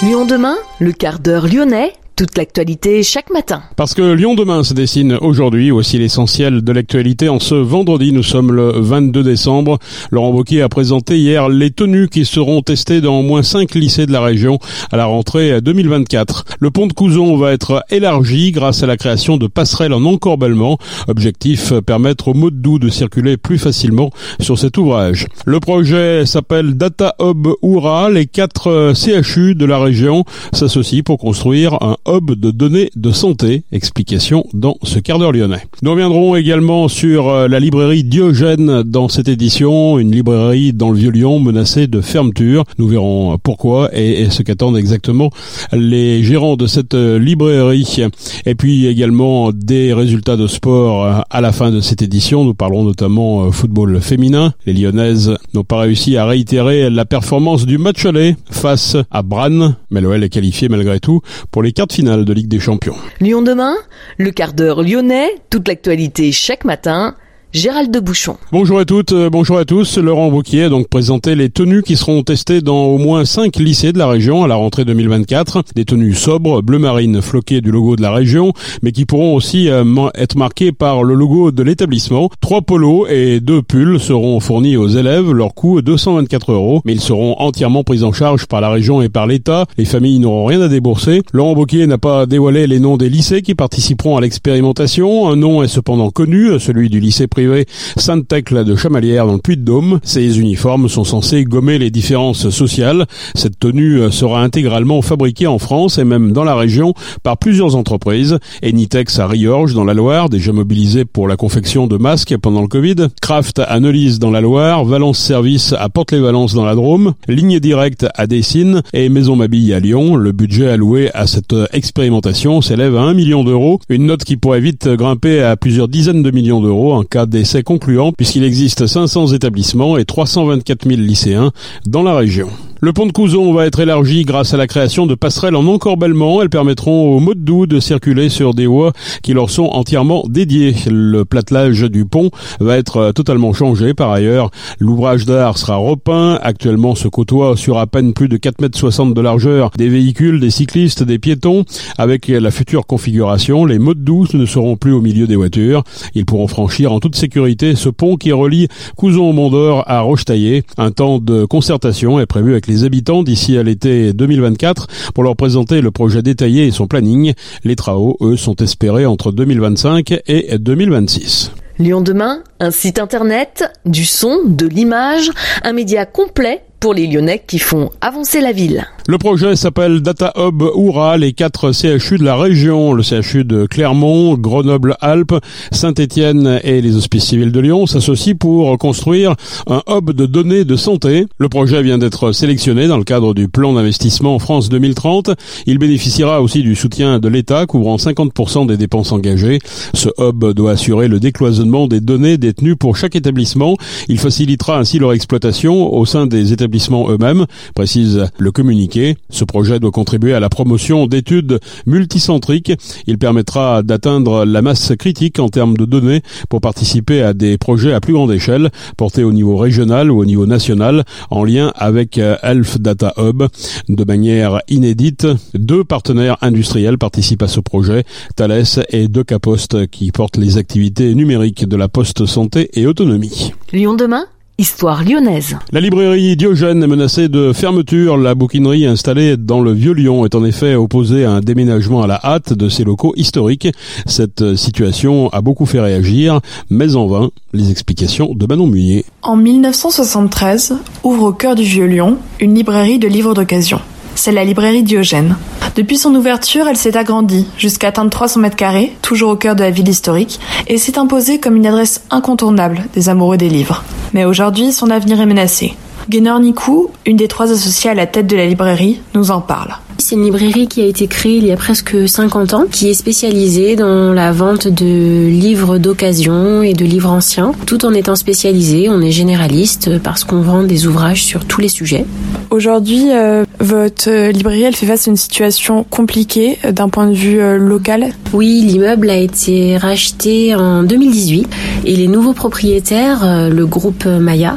Lyon demain, le quart d'heure lyonnais toute l'actualité chaque matin. Parce que Lyon demain se dessine aujourd'hui, aussi l'essentiel de l'actualité. En ce vendredi, nous sommes le 22 décembre. Laurent Wauquiez a présenté hier les tenues qui seront testées dans au moins 5 lycées de la région à la rentrée 2024. Le pont de Couzon va être élargi grâce à la création de passerelles en encorbellement. Objectif, permettre aux mots doux de circuler plus facilement sur cet ouvrage. Le projet s'appelle Data Hub Oura. Les quatre CHU de la région s'associent pour construire un hub de données de santé. Explication dans ce quart d'heure lyonnais. Nous reviendrons également sur euh, la librairie Diogène dans cette édition, une librairie dans le Vieux-Lyon menacée de fermeture. Nous verrons pourquoi et, ce qu'attendent exactement les gérants de cette euh, librairie. Et puis également des résultats de sport euh, à la fin de cette édition. Nous parlerons notamment football féminin. Les Lyonnaises n'ont pas réussi à réitérer la performance du match aller face à Brann, mais l'OL est qualifié malgré tout pour les quarts de Ligue des Champions. Lyon demain, le quart d'heure lyonnais, toute l'actualité chaque matin Gérald de Bouchon. Bonjour à toutes, euh, bonjour à tous. Laurent Wauquiez a donc présenté les tenues qui seront testées dans au moins cinq lycées de la région à la rentrée 2024. Des tenues sobres, bleu marine floquées du logo de la région, mais qui pourront aussi euh, être marquées par le logo de l'établissement. Trois polos et deux pulls seront fournis aux élèves. Leur coût 224 euros, mais ils seront entièrement pris en charge par la région et par l'État. Les familles n'auront rien à débourser. Laurent Wauquiez n'a pas dévoilé les noms des lycées qui participeront à l'expérimentation. Un nom est cependant connu, celui du lycée privé Sainte-Thècle de Chamalières dans le Puy-de-Dôme. Ces uniformes sont censés gommer les différences sociales. Cette tenue sera intégralement fabriquée en France et même dans la région par plusieurs entreprises. Enitex à Riorges dans la Loire, déjà mobilisé pour la confection de masques pendant le Covid. Kraft à Neulise dans la Loire, Valence Service à Porte-les-Valences dans la Drôme, Ligne Directe à Dessines et Maison Mabille à Lyon. Le budget alloué à cette expérimentation s'élève à 1 million d'euros. Une note qui pourrait vite grimper à plusieurs dizaines de millions d'euros en cas d'essai concluant puisqu'il existe 500 établissements et 324 000 lycéens dans la région. Le pont de Couzon va être élargi grâce à la création de passerelles en encorbellement. Elles permettront aux doux de circuler sur des voies qui leur sont entièrement dédiées. Le platelage du pont va être totalement changé. Par ailleurs, l'ouvrage d'art sera repeint. Actuellement, se côtoie sur à peine plus de 4,60 m de largeur des véhicules, des cyclistes, des piétons. Avec la future configuration, les modes doux ne seront plus au milieu des voitures. Ils pourront franchir en toute sécurité ce pont qui relie Couzon au Mont d'Or à Rochetaillé. Un temps de concertation est prévu avec les habitants d'ici à l'été 2024 pour leur présenter le projet détaillé et son planning. Les travaux, eux, sont espérés entre 2025 et 2026. Lyon demain, un site internet, du son, de l'image, un média complet pour les Lyonnais qui font avancer la ville. Le projet s'appelle Data Hub Oura, les quatre CHU de la région, le CHU de Clermont, Grenoble-Alpes, Saint-Étienne et les Hospices civils de Lyon s'associent pour construire un hub de données de santé. Le projet vient d'être sélectionné dans le cadre du plan d'investissement France 2030. Il bénéficiera aussi du soutien de l'État couvrant 50% des dépenses engagées. Ce hub doit assurer le décloisonnement des données détenues pour chaque établissement. Il facilitera ainsi leur exploitation au sein des établissements eux-mêmes, précise le communiqué. Ce projet doit contribuer à la promotion d'études multicentriques. Il permettra d'atteindre la masse critique en termes de données pour participer à des projets à plus grande échelle, portés au niveau régional ou au niveau national, en lien avec euh, Elf Data Hub. De manière inédite, deux partenaires industriels participent à ce projet, Thales et Decapost, qui portent les activités numériques de la poste santé et autonomie. Lyon demain? Histoire lyonnaise. La librairie Diogène est menacée de fermeture. La bouquinerie installée dans le Vieux-Lyon est en effet opposée à un déménagement à la hâte de ses locaux historiques. Cette situation a beaucoup fait réagir, mais en vain. Les explications de Manon Muyer. En 1973, ouvre au cœur du Vieux-Lyon une librairie de livres d'occasion c'est la librairie Diogène. Depuis son ouverture, elle s'est agrandie jusqu'à atteindre 300 mètres carrés, toujours au cœur de la ville historique, et s'est imposée comme une adresse incontournable des amoureux des livres. Mais aujourd'hui, son avenir est menacé. Gaynor Nikou, une des trois associées à la tête de la librairie, nous en parle. C'est une librairie qui a été créée il y a presque 50 ans, qui est spécialisée dans la vente de livres d'occasion et de livres anciens. Tout en étant spécialisé, on est généraliste parce qu'on vend des ouvrages sur tous les sujets. Aujourd'hui, euh, votre librairie, elle fait face à une situation compliquée euh, d'un point de vue euh, local. Oui, l'immeuble a été racheté en 2018 et les nouveaux propriétaires, le groupe Maya,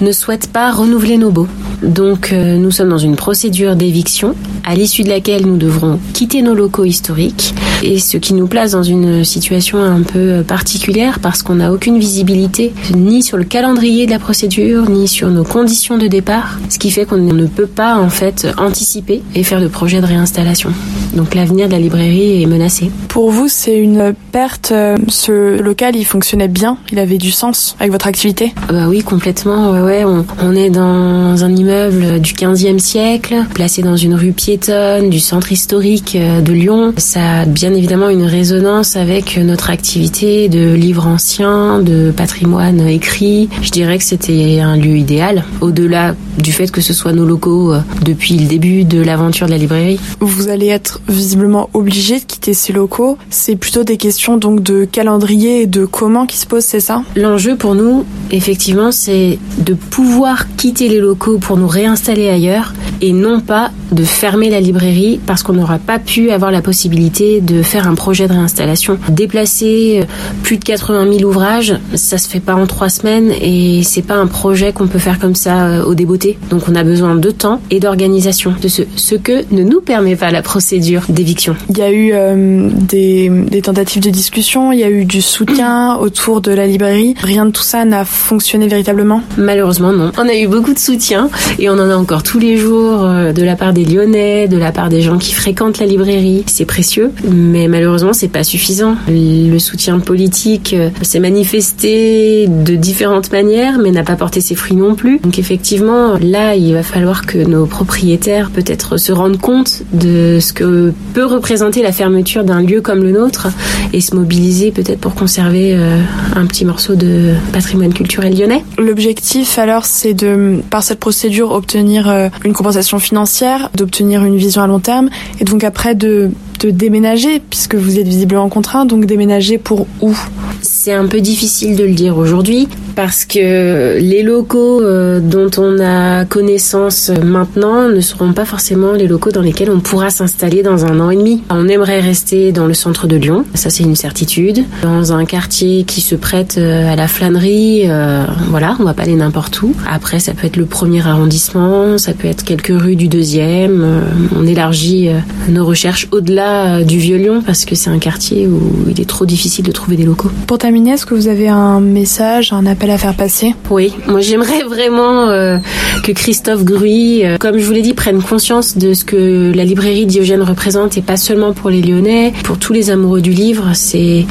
ne souhaitent pas renouveler nos baux. Donc nous sommes dans une procédure d'éviction à l'issue de laquelle nous devrons quitter nos locaux historiques et ce qui nous place dans une situation un peu particulière parce qu'on n'a aucune visibilité ni sur le calendrier de la procédure ni sur nos conditions de départ, ce qui fait qu'on ne peut pas en fait anticiper et faire de projets de réinstallation. Donc l'avenir de la librairie est menacé. Pour vous, c'est une perte. Euh, ce local, il fonctionnait bien, il avait du sens avec votre activité? Bah oui, complètement. Ouais, ouais. On, on est dans un immeuble du 15e siècle, placé dans une rue piétonne du centre historique euh, de Lyon. Ça a bien évidemment une résonance avec notre activité de livres anciens, de patrimoine écrit. Je dirais que c'était un lieu idéal, au-delà du fait que ce soit nos locaux euh, depuis le début de l'aventure de la librairie. Vous allez être visiblement obligé de quitter ces locaux. C'est plutôt des questions donc de calendrier et de comment qui se posent, c'est ça? L'enjeu pour nous, effectivement, c'est de pouvoir quitter les locaux pour nous réinstaller ailleurs et non pas de fermer la librairie parce qu'on n'aura pas pu avoir la possibilité de faire un projet de réinstallation. Déplacer euh, plus de 80 000 ouvrages, ça se fait pas en trois semaines et c'est pas un projet qu'on peut faire comme ça euh, au débeauté. Donc on a besoin de temps et d'organisation, de ce, ce que ne nous permet pas la procédure d'éviction. Il y a eu euh, des, des tentatives de discussion, il y a eu du soutien autour de la librairie. Rien de tout ça n'a fonctionné véritablement? Malheureusement non. On a eu beaucoup de soutien et on en a encore tous les jours de la part des Lyonnais, de la part des gens qui fréquentent la librairie. C'est précieux, mais malheureusement c'est pas suffisant. Le soutien politique euh, s'est manifesté de différentes manières, mais n'a pas porté ses fruits non plus. Donc effectivement, là, il va falloir que nos propriétaires peut-être se rendent compte de ce que peut représenter la fermeture d'un lieu comme le nôtre et se mobiliser peut-être pour conserver euh, un petit morceau de patrimoine culturel lyonnais. L'objectif alors c'est de par cette procédure obtenir euh, une compensation financière, d'obtenir une vision à long terme. Et donc après de de déménager puisque vous êtes visiblement contraint donc déménager pour où C'est un peu difficile de le dire aujourd'hui parce que les locaux euh, dont on a connaissance maintenant ne seront pas forcément les locaux dans lesquels on pourra s'installer dans un an et demi. On aimerait rester dans le centre de Lyon, ça c'est une certitude, dans un quartier qui se prête euh, à la flânerie, euh, voilà, on va pas aller n'importe où. Après ça peut être le premier arrondissement, ça peut être quelques rues du deuxième, euh, on élargit euh, nos recherches au-delà euh, du Vieux-Lyon parce que c'est un quartier où il est trop difficile de trouver des locaux. Pour terminer, est-ce que vous avez un message, un appel à faire passer? Oui, moi j'aimerais vraiment euh, que Christophe Gruy, euh, comme je vous l'ai dit, prenne conscience de ce que la librairie Diogène représente et pas seulement pour les Lyonnais, pour tous les amoureux du livre. C'est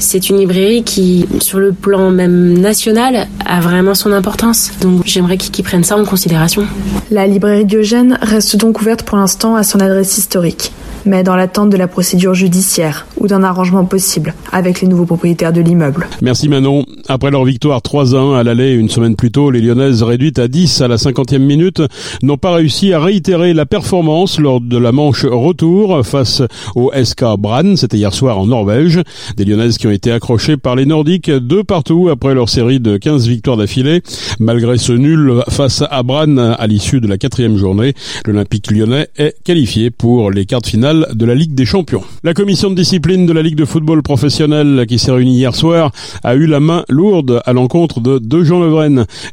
c'est une librairie qui, sur le plan même national, a vraiment son importance. Donc j'aimerais qu'il qu'il prenne ça en considération. La librairie Diogène reste donc ouverte pour l'instant à son adresse historique, mais dans l'attente de la procédure judiciaire ou d'un arrangement possible avec les nouveaux propriétaires de l'immeuble. Merci Manon. Après leur victoire 3-1 à l'aller une semaine plus tôt, les Lyonnaises réduites à 10 à la 50e minute n'ont pas réussi à réitérer la performance lors de la manche retour face au SK Brann. C'était hier soir en Norvège. Des Lyonnaises qui ont été accrochées par les Nordiques de partout après leur série de 15 victoires d'affilée. Malgré ce nul face à Brann à l'issue de la quatrième journée, l'Olympique lyonnais est qualifié pour les quarts de finale de la Ligue des Champions. La commission de discipline de la Ligue de football professionnel qui s'est réunie hier soir a eu la main lourde à l'encontre de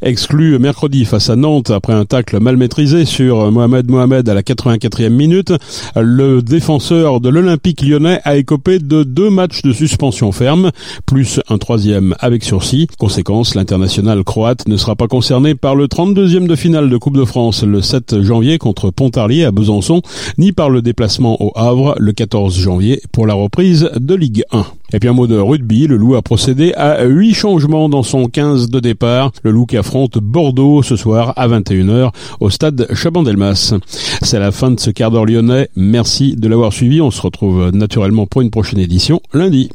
exclu mercredi face à Nantes après un tacle mal maîtrisé sur Mohamed Mohamed à la 84e minute. Le défenseur de l'Olympique lyonnais a écopé de deux matchs de suspension ferme, plus un troisième avec sursis. Conséquence, l'international croate ne sera pas concerné par le 32e de finale de Coupe de France le 7 janvier contre Pontarlier à Besançon, ni par le déplacement au Havre le 14 janvier pour la de Ligue 1. Et puis un mot de rugby, le Loup a procédé à huit changements dans son 15 de départ. Le Loup qui affronte Bordeaux ce soir à 21h au stade Chabandelmas. C'est la fin de ce quart d'heure lyonnais. Merci de l'avoir suivi. On se retrouve naturellement pour une prochaine édition lundi.